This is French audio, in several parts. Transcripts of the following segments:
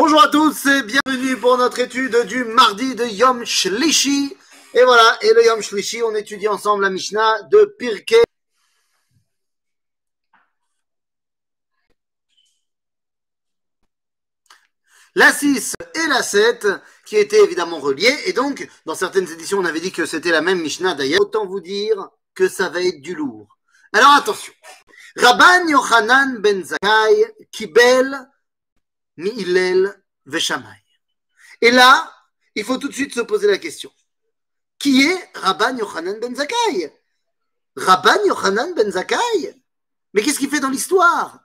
Bonjour à tous et bienvenue pour notre étude du mardi de Yom Shlishi. Et voilà, et le Yom Shlishi, on étudie ensemble la Mishnah de Pirkei. La 6 et la 7 qui étaient évidemment reliées. Et donc, dans certaines éditions, on avait dit que c'était la même Mishnah d'ailleurs. Autant vous dire que ça va être du lourd. Alors attention. Rabban Yochanan ben Zakkai, Kibel, Mi'ilel, Veshamay. Et là, il faut tout de suite se poser la question. Qui est Rabban Yochanan ben Zakkai? Rabban Yochanan ben Zakkai? Mais qu'est-ce qu'il fait dans l'histoire?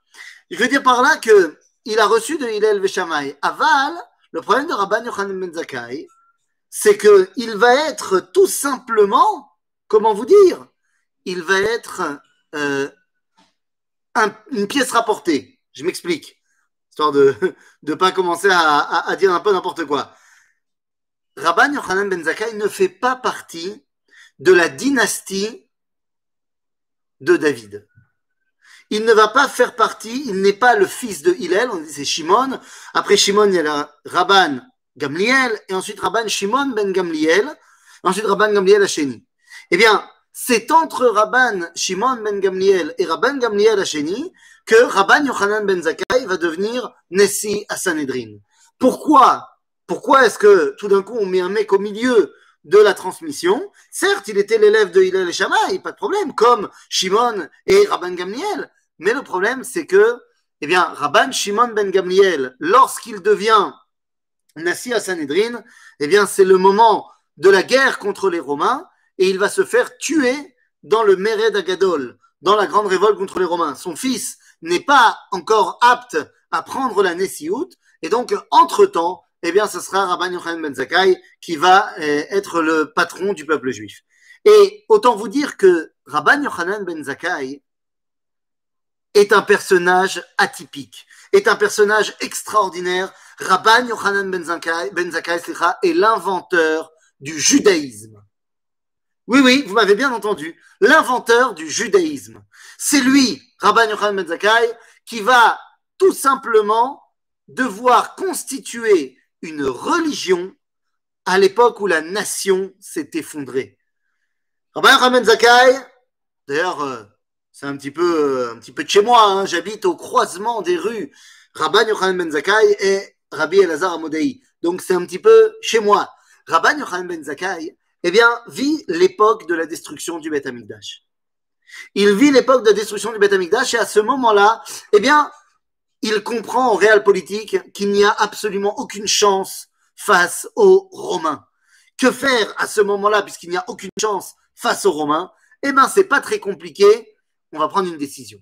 Je veux dire par là que il a reçu de Hillel Veshamay. Aval, le problème de Rabban Yochanan ben Zakkai, c'est qu'il va être tout simplement, comment vous dire, il va être euh, un, une pièce rapportée. Je m'explique, histoire de ne pas commencer à, à, dire un peu n'importe quoi. Rabban Yochanan ben Zakkai ne fait pas partie de la dynastie de David. Il ne va pas faire partie, il n'est pas le fils de Hillel, on dit c'est Shimon. Après Shimon, il y a Rabban Gamliel, et ensuite Rabban Shimon ben Gamliel, ensuite Rabban Gamliel Hacheni. Eh bien, c'est entre Rabban Shimon ben Gamliel et Rabban Gamliel Hacheni que Rabban Yochanan ben Zakkai va devenir Nessi à Sanhedrin. Pourquoi? Pourquoi est-ce que tout d'un coup on met un mec au milieu de la transmission? Certes, il était l'élève de Hillel et Shammai, pas de problème, comme Shimon et Rabban Gamliel. Mais le problème, c'est que, eh bien, Rabban Shimon ben Gamliel, lorsqu'il devient Nassi à Sanhedrin, eh bien, c'est le moment de la guerre contre les Romains et il va se faire tuer dans le Mered Agadol, dans la grande révolte contre les Romains. Son fils n'est pas encore apte à prendre la Nessiout et donc, entre-temps, eh bien, ce sera Rabban Yochanan ben Zakkai qui va euh, être le patron du peuple juif. Et autant vous dire que Rabban Yochanan ben Zakkai est un personnage atypique, est un personnage extraordinaire. Rabban Yochanan ben Zakkai, ben est l'inventeur du judaïsme. Oui, oui, vous m'avez bien entendu. L'inventeur du judaïsme. C'est lui, Rabban Yochanan ben Zakkai, qui va tout simplement devoir constituer une religion à l'époque où la nation s'est effondrée. Rabban Yochanan ben Zakkai, d'ailleurs, euh, c'est un petit peu, un petit peu de chez moi. Hein. J'habite au croisement des rues Rabban Yochanan ben Zakkai et Rabbi Elazar Amodei. Donc c'est un petit peu chez moi. Rabban Yochanan ben Zakkai, eh bien, vit l'époque de la destruction du Beth Amikdash. Il vit l'époque de la destruction du Beth Amikdash et à ce moment-là, eh bien, il comprend en réel politique qu'il n'y a absolument aucune chance face aux Romains. Que faire à ce moment-là, puisqu'il n'y a aucune chance face aux Romains? Eh bien, c'est pas très compliqué on va prendre une décision.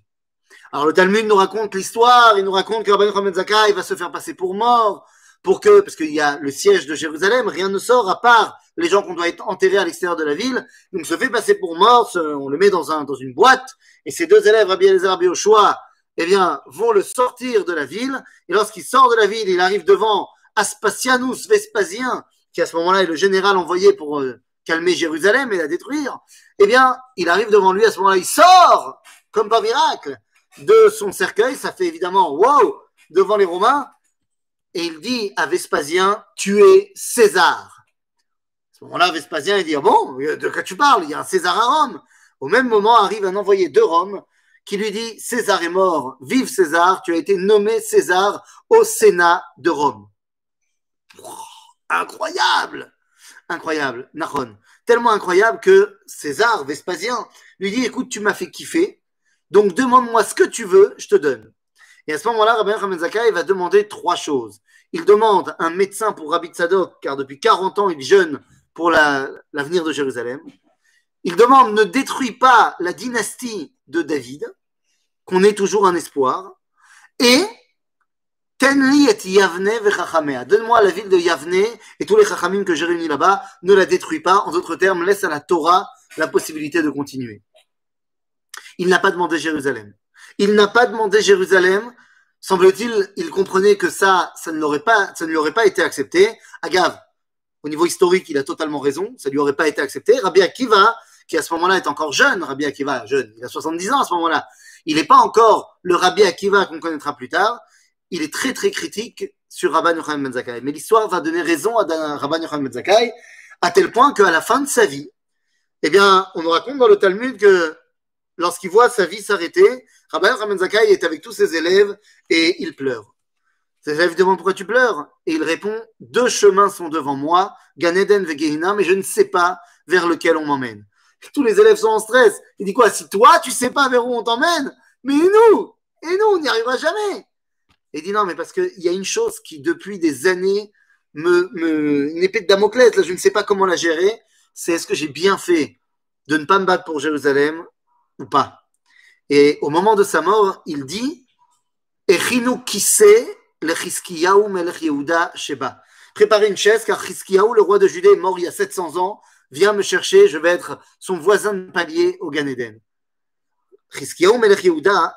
Alors le Talmud nous raconte l'histoire, il nous raconte que Rabban Yochanan Zakkai va se faire passer pour mort, pour que, parce qu'il y a le siège de Jérusalem, rien ne sort à part les gens qu'on doit être enterrés à l'extérieur de la ville. Donc se fait passer pour mort, on le met dans, un, dans une boîte, et ses deux élèves, Rabbi Eliezer, Yoshua, eh bien, vont le sortir de la ville, et lorsqu'il sort de la ville, il arrive devant Aspasianus Vespasien, qui à ce moment-là est le général envoyé pour euh, calmer Jérusalem et la détruire, eh bien, il arrive devant lui à ce moment-là, il sort, comme par miracle, de son cercueil, ça fait évidemment wow devant les Romains, et il dit à Vespasien, tu es César. À ce moment-là, Vespasien, il dit, ah bon, de quoi tu parles? Il y a un César à Rome. Au même moment, arrive un envoyé de Rome qui lui dit, César est mort, vive César, tu as été nommé César au Sénat de Rome. Incroyable Incroyable, Nahon. Tellement incroyable que César, Vespasien, lui dit, écoute, tu m'as fait kiffer, donc demande-moi ce que tu veux, je te donne. Et à ce moment-là, Rabbi Yochanan Zakkai va demander trois choses. Il demande un médecin pour Rabbi Tzadok, car depuis 40 ans, il jeûne pour l'avenir la, de Jérusalem. Il demande ne détruis pas la dynastie de David, qu'on ait toujours un espoir. Et Tenli et Yavne vechachamea. Donne-moi la ville de Yavne et tous les chachamim que j'ai réunis là-bas. Ne la détruis pas. En d'autres termes, laisse à la Torah la possibilité de continuer. Il n'a pas demandé Jérusalem. Il n'a pas demandé Jérusalem. Semble-t-il, il comprenait que ça, ça ne l'aurait pas, ça ne lui aurait pas été accepté. Agave, au niveau historique, il a totalement raison. Ça ne lui aurait pas été accepté. Rabbi Akiva, qui à ce moment-là est encore jeune, Rabbi Akiva, jeune, il a 70 ans à ce moment-là. Il n'est pas encore le Rabbi Akiva qu'on connaîtra plus tard il est très très critique sur Rabban Yochanan Zakkai. Mais l'histoire va donner raison à Rabban Yochanan Zakkai, à tel point qu'à la fin de sa vie, eh bien, on nous raconte dans le Talmud que lorsqu'il voit sa vie s'arrêter, Rabban Yochanan Ben Zakkai est avec tous ses élèves et il pleure. Ses élèves demandent pourquoi tu pleures? Et il répond Deux chemins sont devant moi, Ganeden et mais je ne sais pas vers lequel on m'emmène. Tous les élèves sont en stress. Il dit quoi? Si toi, tu sais pas vers où on t'emmène, mais nous? Et nous, on n'y arrivera jamais. Il dit non, mais parce qu'il y a une chose qui, depuis des années, me, me une épée de Damoclès, là, je ne sais pas comment la gérer, c'est est-ce que j'ai bien fait de ne pas me battre pour Jérusalem ou pas? Et au moment de sa mort, il dit. Préparez une chaise car Chizkiyahu, le roi de Judée, mort il y a 700 ans. Viens me chercher, je vais être son voisin de palier au Gan Eden. Chizkiyahu melech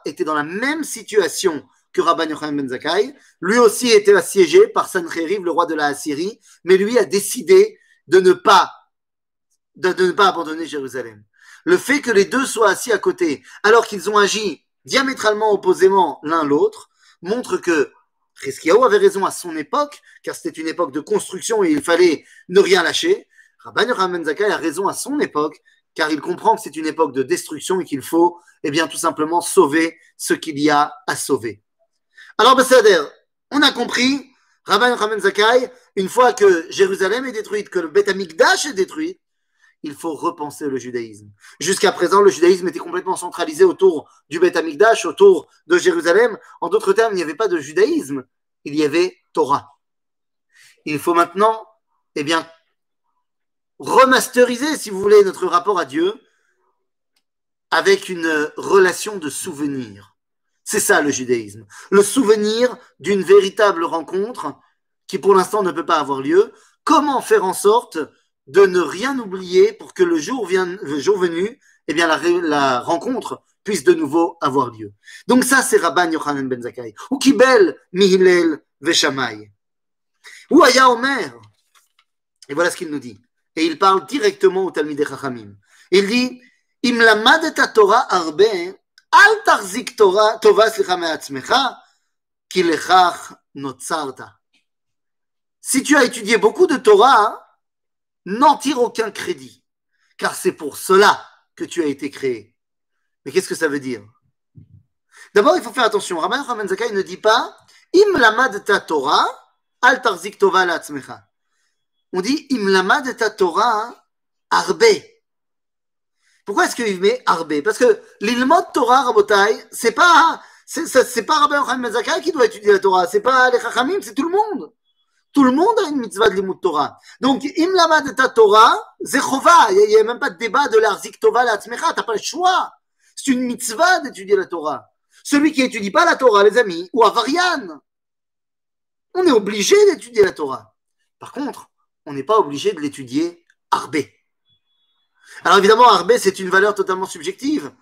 était dans la même situation que Rabban Yochanan ben Zakkai. Lui aussi était assiégé par Sancheriv, le roi de la Assyrie, mais lui a décidé de ne pas, de, ne pas abandonner Jérusalem. Le fait que les deux soient assis à côté, alors qu'ils ont agi diamétralement opposément l'un l'autre, montre que Chizkiyahu avait raison à son époque, car c'était une époque de construction et il fallait ne rien lâcher. Rabban Yochanan Zakkai a raison à son époque, car il comprend que c'est une époque de destruction et qu'il faut, eh bien, tout simplement sauver ce qu'il y a à sauver. Alors, Besséder, on a compris, Rabban Yochanan Zakai, une fois que Jérusalem est détruite, que le Beth Amikdash est détruit, il faut repenser le judaïsme. Jusqu'à présent, le judaïsme était complètement centralisé autour du Beth Amikdash, autour de Jérusalem. En d'autres termes, il n'y avait pas de judaïsme, il y avait Torah. Il faut maintenant, eh bien, remasteriser, si vous voulez, notre rapport à Dieu avec une relation de souvenir. C'est ça le judaïsme. Le souvenir d'une véritable rencontre qui pour l'instant ne peut pas avoir lieu. Comment faire en sorte de ne rien oublier pour que le jour, le jour venu, eh bien la, rencontre puisse de nouveau avoir lieu. Donc ça, c'est Rabban Yochanan ben Zakkai. Ou Kibel Mihilel Veshamay. Ou Aya Omer. Et voilà ce qu'il nous dit. Et il parle directement au Talmud Chachamim. Il dit, Im lamad et Torah arbe si tu as étudié beaucoup de Torah, n'en tire aucun crédit, car c'est pour cela que tu as été créé. Mais qu'est-ce que ça veut dire? D'abord, il faut faire attention. Rabban Raman Zakai ne dit pas Im lamad ta Torah, al tarzik tova la On dit Im lamad ta Torah, arbe. Pourquoi est-ce qu'il met Arbe? Parce que l'ilmot Torah, Rabotai, c'est pas, c'est, pas Rabbi Yochanan Mezakai qui doit étudier la Torah, c'est pas les Chachamim, c'est tout le monde. Tout le monde a une mitzvah de l'ilmut Torah. Donc, im de ta Torah, c'est chova. Il n'y a, même pas de débat de l'arzik tova la tzmecha, t'as pas le choix. C'est une mitzvah d'étudier la Torah. Celui qui étudie pas la Torah, les amis, ou Avarian, on est obligé d'étudier la Torah. Par contre, on n'est pas obligé de l'étudier arbé. Alors évidemment, Arbé, c'est une valeur totalement subjective,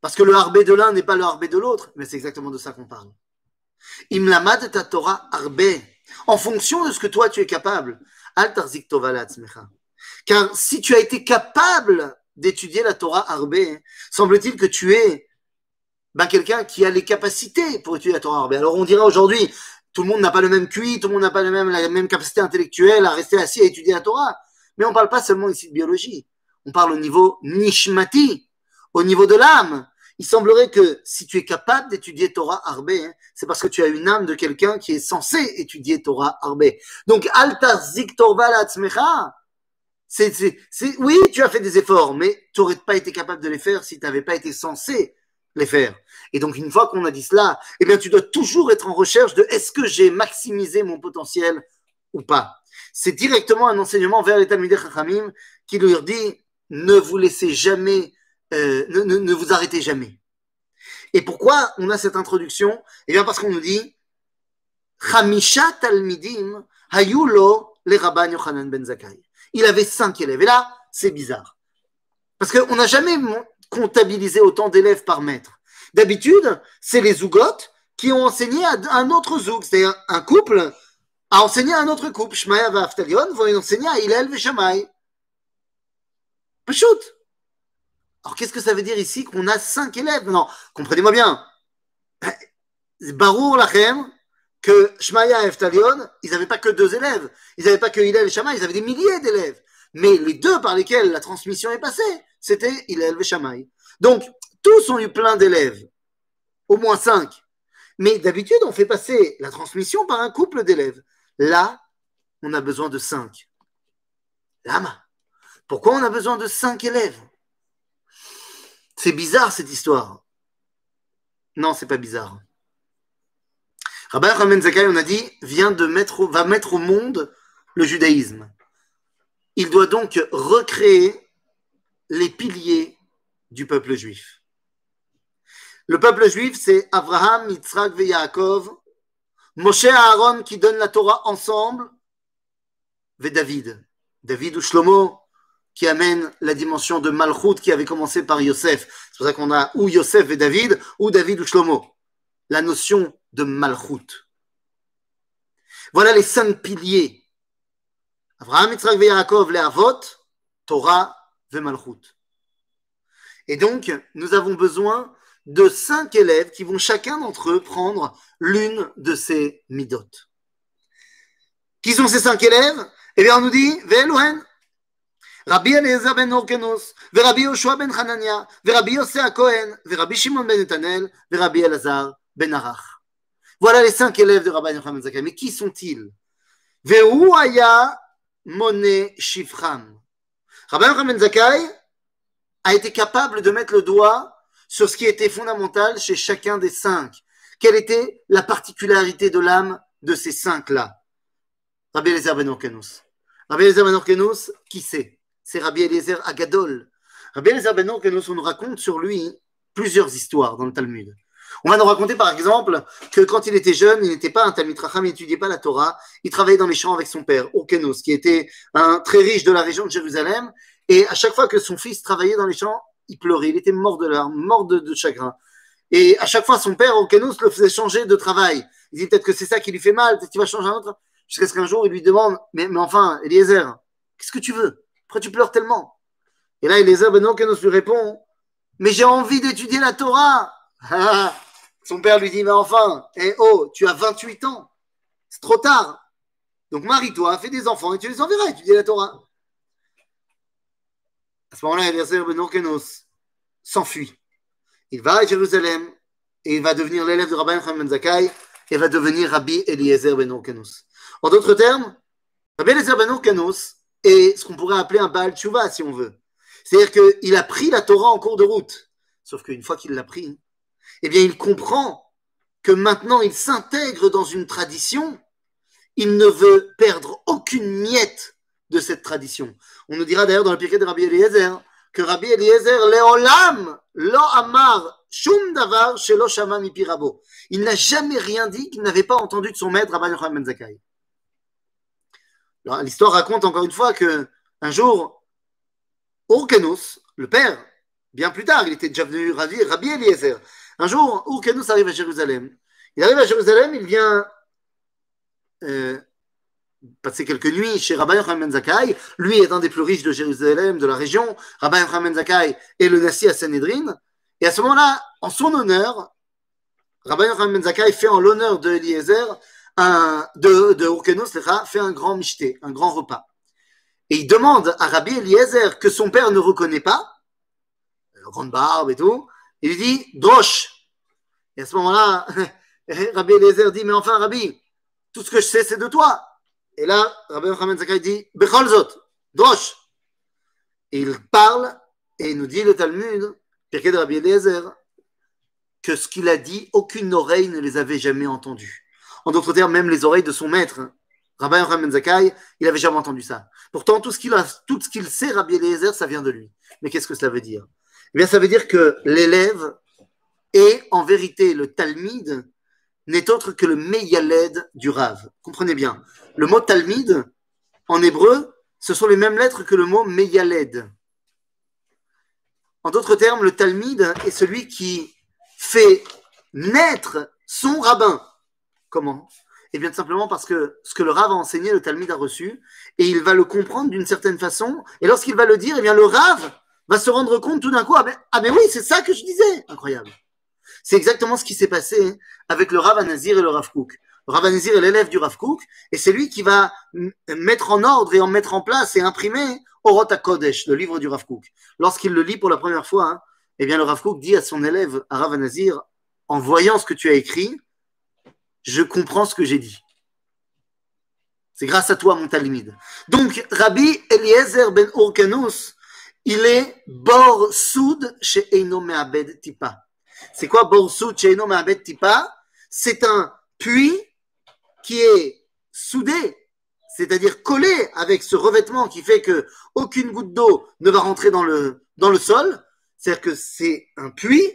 parce que le Arbé de l'un n'est pas le Arbé de l'autre, mais c'est exactement de ça qu'on parle. Imlamad ta Torah Arbé, en fonction de ce que toi tu es capable. Car si tu as été capable d'étudier la Torah Arbé, semble-t-il que tu es ben, quelqu'un qui a les capacités pour étudier la Torah Arbé. Alors on dira aujourd'hui, tout le monde n'a pas le même QI, tout le monde n'a pas la même, la même capacité intellectuelle à rester assis à étudier la Torah. Mais on ne parle pas seulement ici de biologie on parle au niveau nishmati, au niveau de l'âme. Il semblerait que si tu es capable d'étudier Torah Arbé, hein, c'est parce que tu as une âme de quelqu'un qui est censé étudier Torah Arbé. Donc, Alta Ziktorval c'est, c'est, oui, tu as fait des efforts, mais tu n'aurais pas été capable de les faire si tu n'avais pas été censé les faire. Et donc, une fois qu'on a dit cela, eh bien, tu dois toujours être en recherche de est-ce que j'ai maximisé mon potentiel ou pas. C'est directement un enseignement vers les Talmudei Chachamim qui leur dit ne vous laissez jamais, euh, ne, vous arrêtez jamais. Et pourquoi on a cette introduction? Eh bien parce qu'on nous dit Chamisha Talmidim Hayulo le Rabban Yochanan ben Zakkai. Il avait cinq élèves. Et là, c'est bizarre. Parce qu'on n'a jamais comptabilisé autant d'élèves par maître. D'habitude, c'est les zougotes qui ont enseigné à un autre zoug, c'est-à-dire un couple a enseigné à un autre couple. Shmaya et Aftalion vont enseigner à Hillel et. Shoot. Alors qu'est-ce que ça veut dire ici qu'on a cinq élèves? Non, comprenez-moi bien. Barour lachem, que Shmaya et Eftalion, ils n'avaient pas que deux élèves. Ils n'avaient pas que Hillel et Shammai, ils avaient des milliers d'élèves. Mais les deux par lesquels la transmission est passée, c'était Hillel et Shammai. Donc, tous ont eu plein d'élèves. Au moins cinq. Mais d'habitude, on fait passer la transmission par un couple d'élèves. Là, on a besoin de cinq. Lama. Pourquoi on a besoin de cinq élèves? C'est bizarre cette histoire. Non, c'est pas bizarre. Rabbi Ramen Zakai, on a dit, vient de mettre, va mettre au monde le judaïsme. Il doit donc recréer les piliers du peuple juif. Le peuple juif, c'est Abraham, Yitzhak et Yaakov, Moshe Aaron qui donnent la Torah ensemble, et David. David ou Shlomo qui amène la dimension de Malchut qui avait commencé par Yosef. C'est pour ça qu'on a ou Yosef et David, ou David ou Shlomo. La notion de Malchut. Voilà les cinq piliers. Abraham, Yitzhak Yaakov, les Torah et Malchut. Et donc, nous avons besoin de cinq élèves qui vont chacun d'entre eux prendre l'une de ces midot. Qui sont ces cinq élèves? Eh bien, on nous dit, Ve'eluhen, Rabbi Eliezer ben Orkenos, Rabbi Yoshua ben Hanania, Rabbi Yosef Cohen, Rabbi Shimon ben Netanel, Rabbi Elazar ben Arach. Voilà les cinq élèves de Rabbi Yochanan Zakai. Mais qui sont-ils? Ve'uaya Mone Shifram. Rabbi Yochanan Zakai a été capable de mettre le doigt sur ce qui était fondamental chez chacun des cinq. Quelle était la particularité de l'âme de ces cinq-là? Rabbi Eliezer ben Orkenos. Rabbi Eliezer ben Orkenos, qui c'est? C'est Rabbi Eliezer Agadol. Rabbi Eliezer ben on nous raconte sur lui plusieurs histoires dans le Talmud. On va nous raconter par exemple que quand il était jeune, il n'était pas un Talmud Racham, il n'étudiait pas la Torah, il travaillait dans les champs avec son père, Orkenos, qui était un très riche de la région de Jérusalem, et à chaque fois que son fils travaillait dans les champs, il pleurait, il était mort de larmes, mort de, chagrin. Et à chaque fois, son père, Orkenos, le faisait changer de travail. Il dit peut-être que c'est ça qui lui fait mal, peut-être qu'il va changer un autre. Jusqu'à ce qu'un jour, il lui demande, mais, mais enfin, Eliezer, qu'est-ce que tu veux? Pourquoi tu pleures tellement Et là, Eliezer, ben Orkenos lui répond, mais j'ai envie d'étudier la Torah. Son père lui dit, mais enfin, eh oh, tu as 28 ans, c'est trop tard. Donc marie-toi, fais des enfants et tu les enverras étudier la Torah. À ce moment-là, Eliezer ben Orkenos s'enfuit. Il va à Jérusalem et il va devenir l'élève de Rabbi Yochanan ben Zakkai et va devenir Rabbi Eliezer ben Orkenos. En d'autres termes, Rabbi Eliezer ben Orkenos est ce qu'on pourrait appeler un Baal Tshuva si on veut. C'est-à-dire qu'il a pris la Torah en cours de route. Sauf qu'une fois qu'il l'a pris, eh bien, il comprend que maintenant il s'intègre dans une tradition, il ne veut perdre aucune miette de cette tradition. On nous dira d'ailleurs dans le piquet de Rabbi Eliezer que Rabbi Eliezer, Leolam, Lo Amar, Shum Davar, Shelo Shama Mipirabo. Il n'a jamais rien dit qu'il n'avait pas entendu de son maître, Rabbi Yochanan Ben Zakkai. L'histoire raconte encore une fois que un jour, Orkenos, le père, bien plus tard, il était déjà venu Rabbi, Rabbi Eliezer, un jour, Urkenus arrive à Jérusalem. Il arrive à Jérusalem, il vient euh, passer quelques nuits chez Rabbi Yochanan ben. Lui est un des plus riches de Jérusalem, de la région. Rabbi Yochanan ben est le Nassi à Sanhedrin. Et à ce moment-là, en son honneur, Rabbi Yochanan ben fait en l'honneur de Eliezer, de, de fait un grand michté, un grand repas. Et il demande à Rabbi Eliezer, que son père ne reconnaît pas, grande barbe et tout, il dit Drosh. Et à ce moment-là, Rabbi Eliezer dit Mais enfin, Rabbi, tout ce que je sais, c'est de toi. Et là, Rabbi Yochanan Zakai dit Becholzot, Drosh. Et il parle et nous dit le Talmud, Rabbi Eliezer, que ce qu'il a dit, aucune oreille ne les avait jamais entendus. En d'autres termes, même les oreilles de son maître, Rabbi Yochanan Zakai, il n'avait jamais entendu ça. Pourtant, tout ce qu'il tout ce qu'il sait, Rabbi Eliezer, ça vient de lui. Mais qu'est-ce que cela veut dire? Eh bien, ça veut dire que l'élève est en vérité le Talmide n'est autre que le Meyaled du Rav. Comprenez bien. Le mot Talmide, en hébreu, ce sont les mêmes lettres que le mot Meyaled. En d'autres termes, le Talmide est celui qui fait naître son rabbin. Comment? Eh bien, tout simplement parce que ce que le Rav a enseigné, le Talmide a reçu, et il va le comprendre d'une certaine façon. Et lorsqu'il va le dire, eh bien, le Rav va se rendre compte tout d'un coup, ah mais, ah oui, c'est ça que je disais. Incroyable. C'est exactement ce qui s'est passé avec le Rav Anazir et le Rav Kook. Le Rav Anazir est l'élève du Rav Kook, et c'est lui qui va mettre en ordre et en mettre en place et imprimer Orot Kodesh, le livre du Rav Kook. Lorsqu'il le lit pour la première fois, hein, eh bien le Rav Kook dit à son élève, à Rav Anazir, en voyant ce que tu as écrit, je comprends ce que j'ai dit. C'est grâce à toi, mon talimide. Donc, Rabbi Eliezer ben Urkanus, il est bor soud chez Eino Me'abed Tipa. C'est quoi bor soud chez Eino Me'abed Tipa? C'est un puits qui est soudé, c'est-à-dire collé avec ce revêtement qui fait que aucune goutte d'eau ne va rentrer dans le, dans le sol. C'est-à-dire que c'est un puits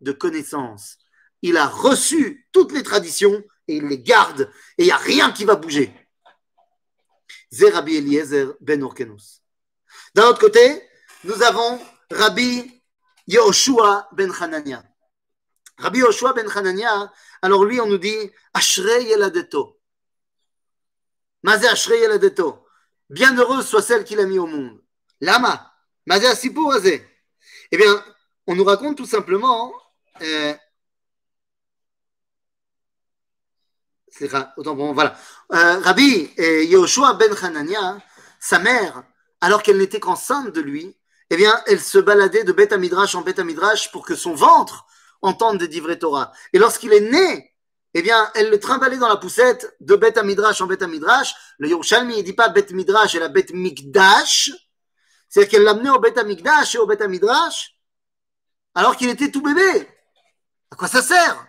de connaissances. Il a reçu toutes les traditions et il les garde et il n'y a rien qui va bouger. Rabbi Eliezer ben Orkenus. D'un autre côté, nous avons Rabbi Yoshua ben Hanania. Rabbi Yoshua ben Hanania, alors lui, on nous dit Ashrei Yeladeto. Mazé Ashrei Yeladeto. Bienheureuse soit celle qu'il a mis au monde. Lama. Mazé Asipur Eh bien, on nous raconte tout simplement euh, autant bon, voilà. Euh, Rabbi et Yoshua ben Hanania, sa mère, alors qu'elle n'était qu'enceinte de lui, eh bien, elle se baladait de Beth Midrash en Beth Midrash pour que son ventre entende des divrei Torah. Et lorsqu'il est né, eh bien, elle le trimbalait dans la poussette de Beth Midrash en Beth Midrash. Le Yerushalmi, il dit pas Beth Midrash, elle a Beth Mikdash. C'est-à-dire qu'elle l'amenait au Beth Mikdash et au Beth Midrash, alors qu'il était tout bébé. À quoi ça sert?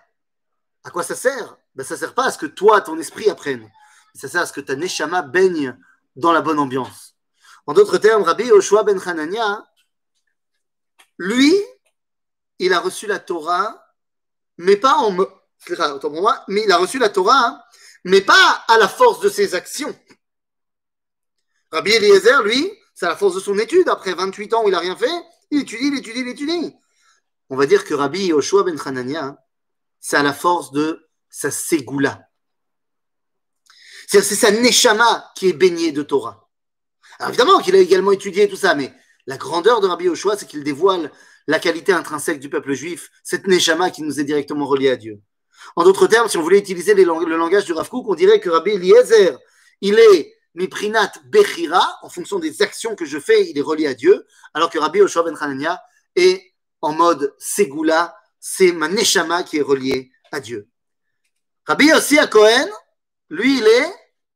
À quoi ça sert? Ben, ça ne sert pas à ce que toi, ton esprit apprenne. Ça sert à ce que ta neshama baigne dans la bonne ambiance. En d'autres termes, Rabbi Yoshua ben Hanania, lui, il a reçu la Torah, mais pas en. Mais il a reçu la Torah, mais pas à la force de ses actions. Rabbi Eliezer, lui, c'est à la force de son étude. Après 28 ans où il n'a rien fait, il étudie, il étudie, il étudie. On va dire que Rabbi Yoshua ben Hanania, c'est à la force de sa ségoula. C'est sa neshama qui est baignée de Torah. Alors évidemment qu'il a également étudié tout ça, mais la grandeur de Rabbi Yoshua, c'est qu'il dévoile la qualité intrinsèque du peuple juif, cette neshama qui nous est directement reliée à Dieu. En d'autres termes, si on voulait utiliser le langage du Rav Kook, on dirait que Rabbi Eliezer, il est miprinat bechira, en fonction des actions que je fais, il est relié à Dieu, alors que Rabbi Yoshua ben Hanania est en mode ségoula, c'est ma neshama qui est reliée à Dieu. Rabbi aussi à Cohen, lui, il est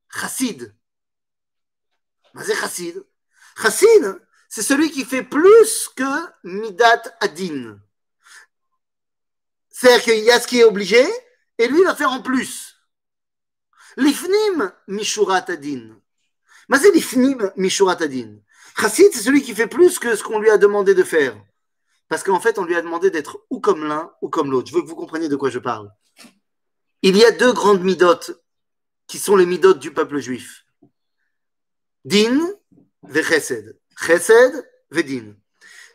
chassid. Mais chassid. Chassid, c'est celui qui fait plus que midat adin. C'est-à-dire qu'il y a ce qui est obligé, et lui, il va faire en plus. L'ifnim mishurat adin. Mais c'est l'ifnim mishurat adin. Chassid, c'est celui qui fait plus que ce qu'on lui a demandé de faire. Parce qu'en fait, on lui a demandé d'être ou comme l'un ou comme l'autre. Je veux que vous compreniez de quoi je parle. Il y a deux grandes midotes qui sont les midotes du peuple juif. Din ve chesed. Chesed ve din.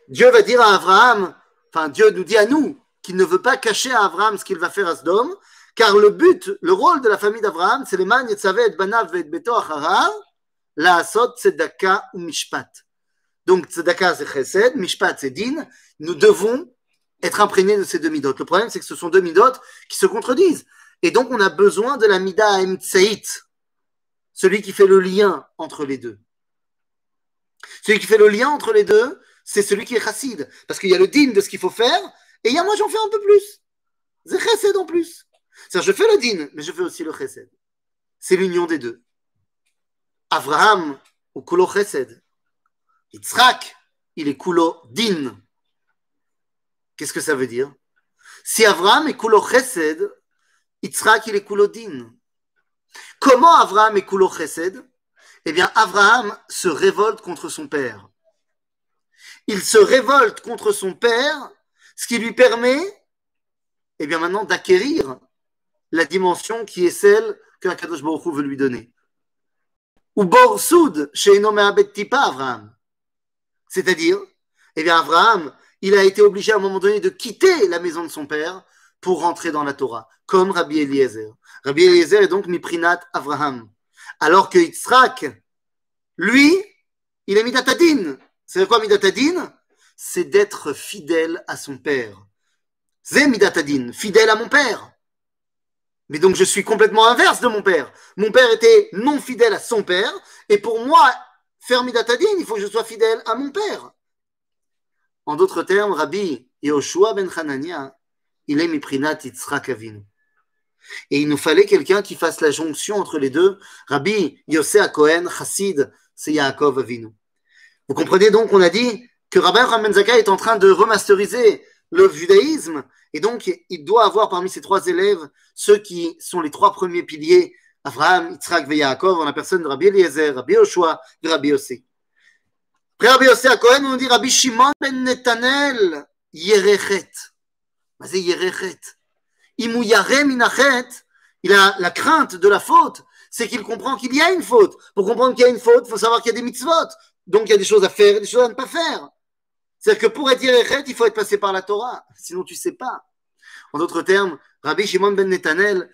Dieu va dire à Abraham, enfin Dieu nous dit à nous, qu'il ne veut pas cacher à Abraham ce qu'il va faire à Sdom, car le but, le rôle de la famille d'Abraham, c'est les man et banav et beto acharav, la asot tzedaka ou mishpat. Donc tzedaka c'est chesed, mishpat c'est din. Nous devons être imprégnés de ces deux midotes. Le problème, c'est que ce sont deux midotes qui se contredisent. Et donc, on a besoin de la Mida Emtseit, celui qui fait le lien entre les deux. Celui qui fait le lien entre les deux, c'est celui qui est chassid. Parce qu'il y a le din de ce qu'il faut faire, et il y a moi, j'en fais un peu plus. C'est chesed en plus. cest je fais le din, mais je fais aussi le chesed. C'est l'union des deux. Abraham, ou kulo chesed. Yitzhak, il est kulo din. Qu'est-ce que ça veut dire? Si Abraham est kulo chesed, Yitzhak, il est Koulodin. Comment Abraham est Koulo Chesed? Eh bien, Abraham se révolte contre son père. Il se révolte contre son père, ce qui lui permet, eh bien, maintenant d'acquérir la dimension qui est celle que Kadosh Baruch veut lui donner. Ou Borsoud, chez Abed Tipa Abraham. C'est-à-dire, eh bien, Abraham, il a été obligé à un moment donné de quitter la maison de son père pour rentrer dans la Torah, comme Rabbi Eliezer. Rabbi Eliezer est donc Miprinat Avraham. Alors que Yitzhak, lui, il est Midatadin. C'est quoi Midatadin? C'est d'être fidèle à son père. Zemidatadin, fidèle à mon père. Mais donc je suis complètement inverse de mon père. Mon père était non fidèle à son père, et pour moi, faire Midatadin, il faut que je sois fidèle à mon père. En d'autres termes, Rabbi Yehoshua ben Hanania, il est Miprinat Yitzhak Avinu. Et il nous fallait quelqu'un qui fasse la jonction entre les deux. Rabbi Yosef Cohen, Chassid, c'est Yaakov Avinu. Vous comprenez donc, on a dit que Rabbi Ramen Zaka est en train de remasteriser le judaïsme, et donc il doit avoir parmi ses trois élèves ceux qui sont les trois premiers piliers, Abraham, Yitzhak et Yaakov, en la personne de Rabbi Eliezer, Rabbi Yoshua et Rabbi Yosef. Après Rabbi Yosef Cohen, on dit Rabbi Shimon ben Netanel, Yerechet. Il a la crainte de la faute, c'est qu'il comprend qu'il y a une faute. Pour comprendre qu'il y a une faute, il faut savoir qu'il y a des mitzvot. Donc il y a des choses à faire et des choses à ne pas faire. C'est-à-dire que pour être Yerechet, il faut être passé par la Torah. Sinon, tu ne sais pas. En d'autres termes, Rabbi Shimon ben Netanel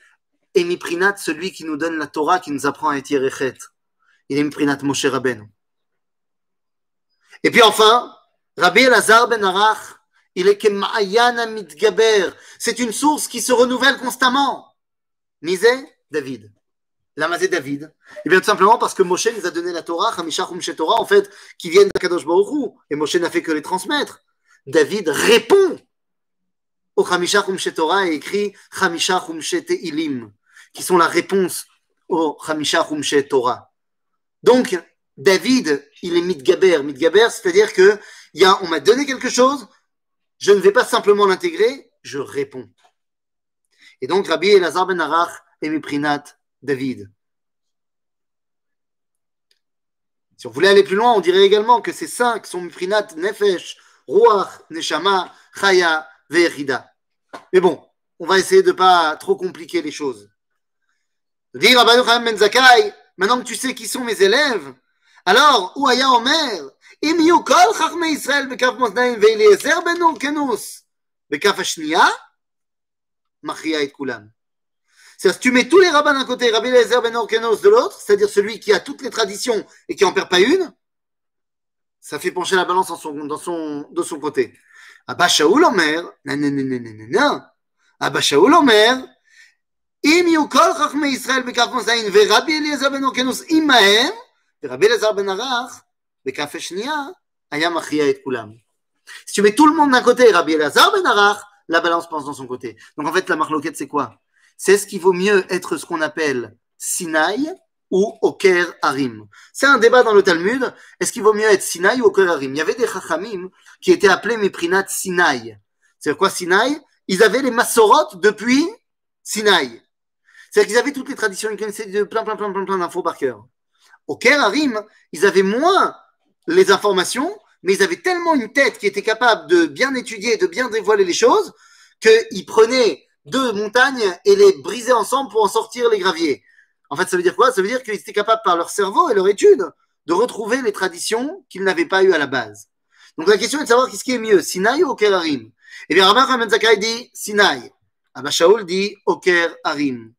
est Miprinat, celui qui nous donne la Torah, qui nous apprend à être Yerechet. Il est Miprinat Moshe Rabbeinu. Et puis enfin, Rabbi Elazar ben Arach, il est Mitgaber. C'est une source qui se renouvelle constamment. Misé, David. Lamazé David. Eh bien tout simplement parce que Moshe nous a donné la Torah, Hamisha Humshe Torah, en fait, qui viennent d'Akadosh Baruch Et Moshe n'a fait que les transmettre. David répond au Hamisha Humshe Torah et écrit Hamisha Humshe Teilim, qui sont la réponse au Hamisha Humshe Torah. Donc, David, il est Mitgaber. Mitgaber, c'est-à-dire que y a, on m'a donné quelque chose, je ne vais pas simplement l'intégrer, je réponds. Et donc, Rabbi Elazar ben Arach et Miprinat David. Si on voulait aller plus loin, on dirait également que ces cinq sont Miprinat Nefesh, Ruach, Neshama, Chaya, Ve'erida. Mais bon, on va essayer de ne pas trop compliquer les choses. Dire Rabbi Ben Zakai, maintenant que tu sais qui sont mes élèves, alors, Ouaya Omer, אם יהיו כל חכמי ישראל בכף מאזניים ואליעזר בן אורקנוס בכף השנייה, מכריע את כולם. C'est-à-dire, si tu mets tous les rabbins d'un côté, Rabbi Eliezer ben Orkenos de l'autre, c'est-à-dire celui qui a toutes les traditions et qui n'en perd pas une, ça fait pencher la balance en son, dans son, de son côté. Abba Shaoul Omer, nananananana, Abba Shaoul Omer, אם יהיו כל חכמי ישראל בכף מאזניים ורבי אליעזר בן אורקנוס עמהם, ורבי אליעזר בן ערך, si tu mets tout le monde d'un côté, Rabbi Elazar ben Arach, la balance pense dans son côté. Donc en fait, la marloquette, c'est quoi C'est ce qu'il vaut mieux être ce qu'on appelle Sinaï ou Oker Harim. C'est un débat dans le Talmud. Est-ce qu'il vaut mieux être Sinaï ou Oker Harim Il y avait des Chachamim qui étaient appelés Meprinat Sinaï. C'est quoi Sinaï Ils avaient les Massorot depuis Sinaï. C'est-à-dire qu'ils avaient toutes les traditions, ils connaissaient plein, plein, plein, plein, plein d'infos par cœur. Oker Harim, ils avaient moins les informations, mais ils avaient tellement une tête qui était capable de bien étudier, de bien dévoiler les choses, qu'ils prenaient deux montagnes et les brisaient ensemble pour en sortir les graviers. En fait, ça veut dire quoi? Ça veut dire qu'ils étaient capables par leur cerveau et leur étude de retrouver les traditions qu'ils n'avaient pas eues à la base. Donc la question est de savoir qu'est-ce qui est mieux, Sinaï ou Oker Harim? Eh bien, Rabbi Hamed Zakai dit Sinaï. Abba Shaul dit Oker Harim.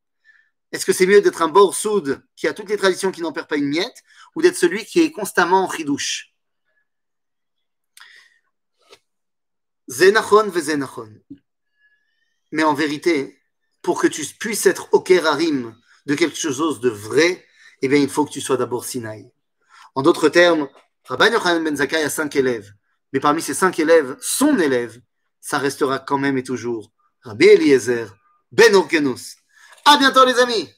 Est-ce que c'est mieux d'être un bord soude qui a toutes les traditions qui n'en perd pas une miette ou d'être celui qui est constamment en chidouche Zenachon ve Mais en vérité, pour que tu puisses être au Kerarim de quelque chose de vrai, eh bien, il faut que tu sois d'abord Sinaï. En d'autres termes, Rabbi Yochanan Ben Zakkai a cinq élèves. Mais parmi ces cinq élèves, son élève, ça restera quand même et toujours Rabbi Eliezer Ben Orkenos. À bientôt les amis